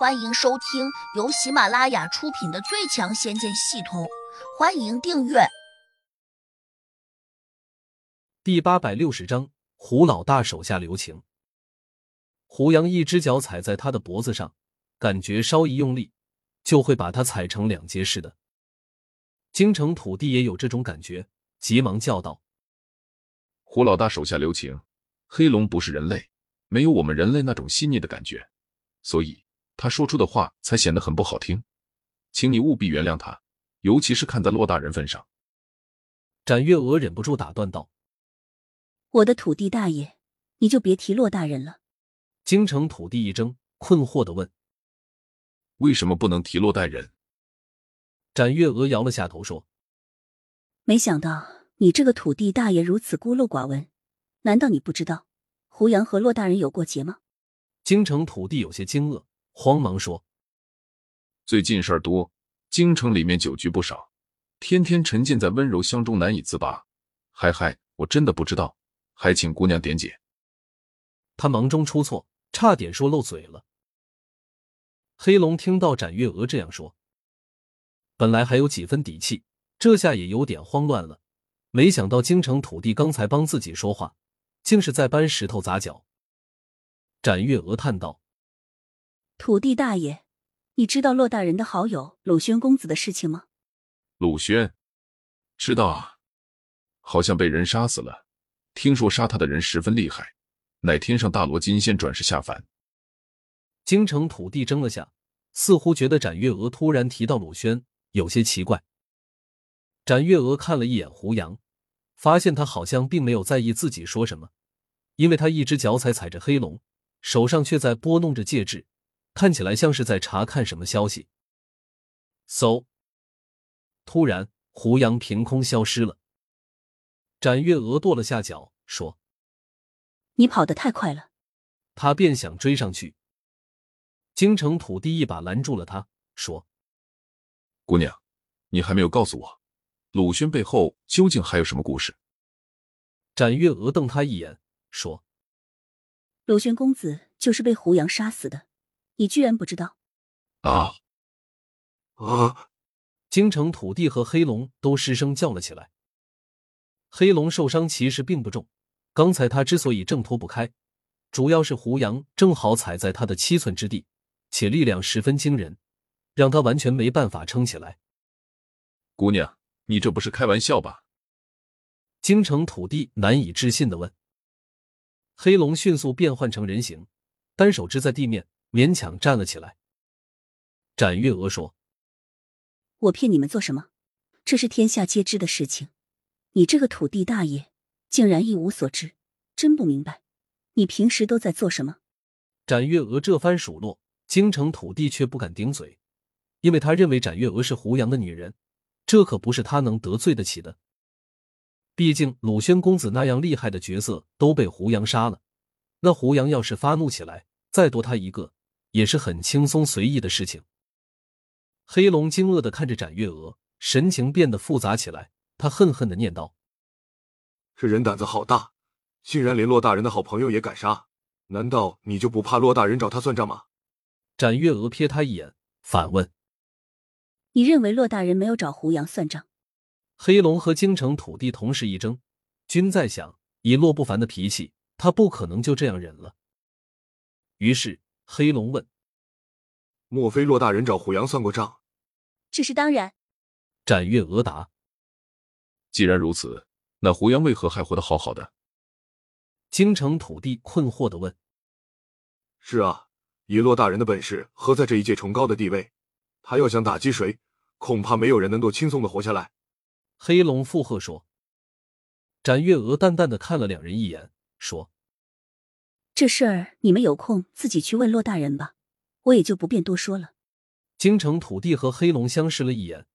欢迎收听由喜马拉雅出品的《最强仙剑系统》，欢迎订阅。第八百六十章，胡老大手下留情。胡杨一只脚踩在他的脖子上，感觉稍一用力，就会把他踩成两截似的。京城土地也有这种感觉，急忙叫道：“胡老大手下留情，黑龙不是人类，没有我们人类那种细腻的感觉，所以。”他说出的话才显得很不好听，请你务必原谅他，尤其是看在骆大人份上。展月娥忍不住打断道：“我的土地大爷，你就别提骆大人了。”京城土地一怔，困惑的问：“为什么不能提骆大人？”展月娥摇了下头说：“没想到你这个土地大爷如此孤陋寡闻，难道你不知道胡杨和骆大人有过节吗？”京城土地有些惊愕。慌忙说：“最近事儿多，京城里面酒局不少，天天沉浸在温柔乡中难以自拔。嗨嗨，我真的不知道，还请姑娘点解。”他忙中出错，差点说漏嘴了。黑龙听到展月娥这样说，本来还有几分底气，这下也有点慌乱了。没想到京城土地刚才帮自己说话，竟是在搬石头砸脚。展月娥叹道。土地大爷，你知道骆大人的好友鲁轩公子的事情吗？鲁轩，知道啊，好像被人杀死了。听说杀他的人十分厉害，乃天上大罗金仙转世下凡。京城土地怔了下，似乎觉得展月娥突然提到鲁轩有些奇怪。展月娥看了一眼胡杨，发现他好像并没有在意自己说什么，因为他一只脚踩踩着黑龙，手上却在拨弄着戒指。看起来像是在查看什么消息。嗖！突然，胡杨凭空消失了。展月娥跺了下脚，说：“你跑得太快了。”他便想追上去。京城土地一把拦住了他，说：“姑娘，你还没有告诉我，鲁轩背后究竟还有什么故事？”展月娥瞪他一眼，说：“鲁轩公子就是被胡杨杀死的。”你居然不知道？啊啊！京城土地和黑龙都失声叫了起来。黑龙受伤其实并不重，刚才他之所以挣脱不开，主要是胡杨正好踩在他的七寸之地，且力量十分惊人，让他完全没办法撑起来。姑娘，你这不是开玩笑吧？京城土地难以置信的问。黑龙迅速变换成人形，单手支在地面。勉强站了起来。展月娥说：“我骗你们做什么？这是天下皆知的事情。你这个土地大爷竟然一无所知，真不明白，你平时都在做什么？”展月娥这番数落，京城土地却不敢顶嘴，因为他认为展月娥是胡杨的女人，这可不是他能得罪得起的。毕竟鲁轩公子那样厉害的角色都被胡杨杀了，那胡杨要是发怒起来，再多他一个。也是很轻松随意的事情。黑龙惊愕的看着展月娥，神情变得复杂起来。他恨恨的念道：“这人胆子好大，竟然连骆大人的好朋友也敢杀！难道你就不怕骆大人找他算账吗？”展月娥瞥他一眼，反问：“你认为骆大人没有找胡杨算账？”黑龙和京城土地同时一怔，均在想：以骆不凡的脾气，他不可能就这样忍了。于是。黑龙问：“莫非骆大人找胡杨算过账？”这是当然。展月娥答：“既然如此，那胡杨为何还活得好好的？”京城土地困惑的问：“是啊，以骆大人的本事和在这一界崇高的地位，他要想打击谁，恐怕没有人能够轻松的活下来。”黑龙附和说。展月娥淡淡的看了两人一眼，说。这事儿你们有空自己去问骆大人吧，我也就不便多说了。京城土地和黑龙相视了一眼，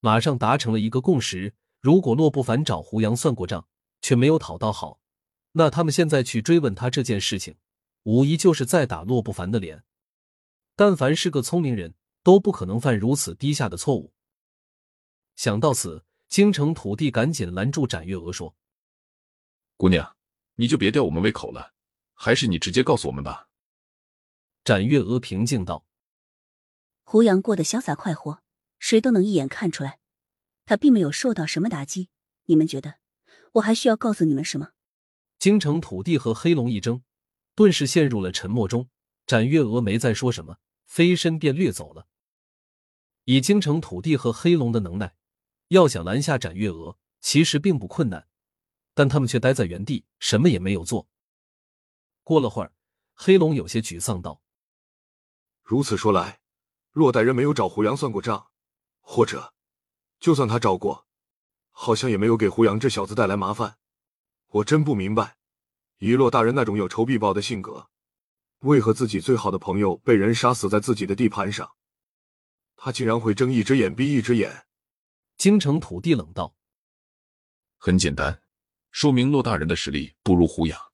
马上达成了一个共识：如果骆不凡找胡杨算过账，却没有讨到好，那他们现在去追问他这件事情，无疑就是在打骆不凡的脸。但凡是个聪明人，都不可能犯如此低下的错误。想到此，京城土地赶紧拦住展月娥，说：“姑娘，你就别吊我们胃口了。”还是你直接告诉我们吧。”展月娥平静道。胡杨过得潇洒快活，谁都能一眼看出来，他并没有受到什么打击。你们觉得，我还需要告诉你们什么？京城土地和黑龙一争，顿时陷入了沉默中。展月娥没再说什么，飞身便掠走了。以京城土地和黑龙的能耐，要想拦下展月娥，其实并不困难，但他们却待在原地，什么也没有做。过了会儿，黑龙有些沮丧道：“如此说来，洛大人没有找胡杨算过账，或者，就算他找过，好像也没有给胡杨这小子带来麻烦。我真不明白，以洛大人那种有仇必报的性格。”为何自己最好的朋友被人杀死在自己的地盘上？他竟然会睁一只眼闭一只眼。京城土地冷道：“很简单，说明洛大人的实力不如胡杨。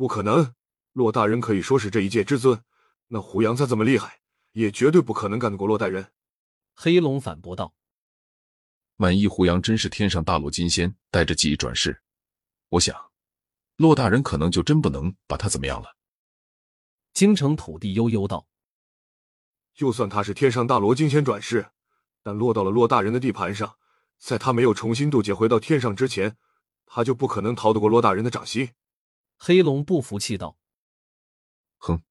不可能，骆大人可以说是这一界之尊，那胡杨再怎么厉害，也绝对不可能干得过骆大人。”黑龙反驳道：“万一胡杨真是天上大罗金仙带着记忆转世，我想，骆大人可能就真不能把他怎么样了。”京城土地悠悠道：“就算他是天上大罗金仙转世，但落到了骆大人的地盘上，在他没有重新渡劫回到天上之前，他就不可能逃得过骆大人的掌心。”黑龙不服气道：“哼，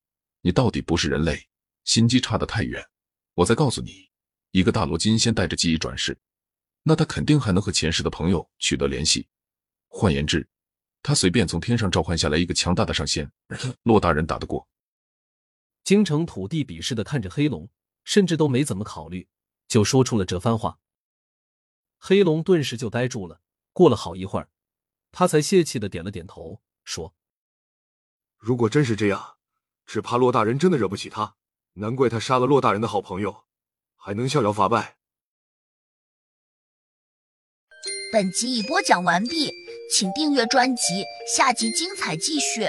你到底不是人类，心机差得太远。我再告诉你，一个大罗金仙带着记忆转世，那他肯定还能和前世的朋友取得联系。换言之，他随便从天上召唤下来一个强大的上仙，骆大人打得过。”京城土地鄙视的看着黑龙，甚至都没怎么考虑，就说出了这番话。黑龙顿时就呆住了。过了好一会儿，他才泄气的点了点头，说：“如果真是这样，只怕骆大人真的惹不起他。难怪他杀了骆大人的好朋友，还能逍遥法外。”本集已播讲完毕，请订阅专辑，下集精彩继续。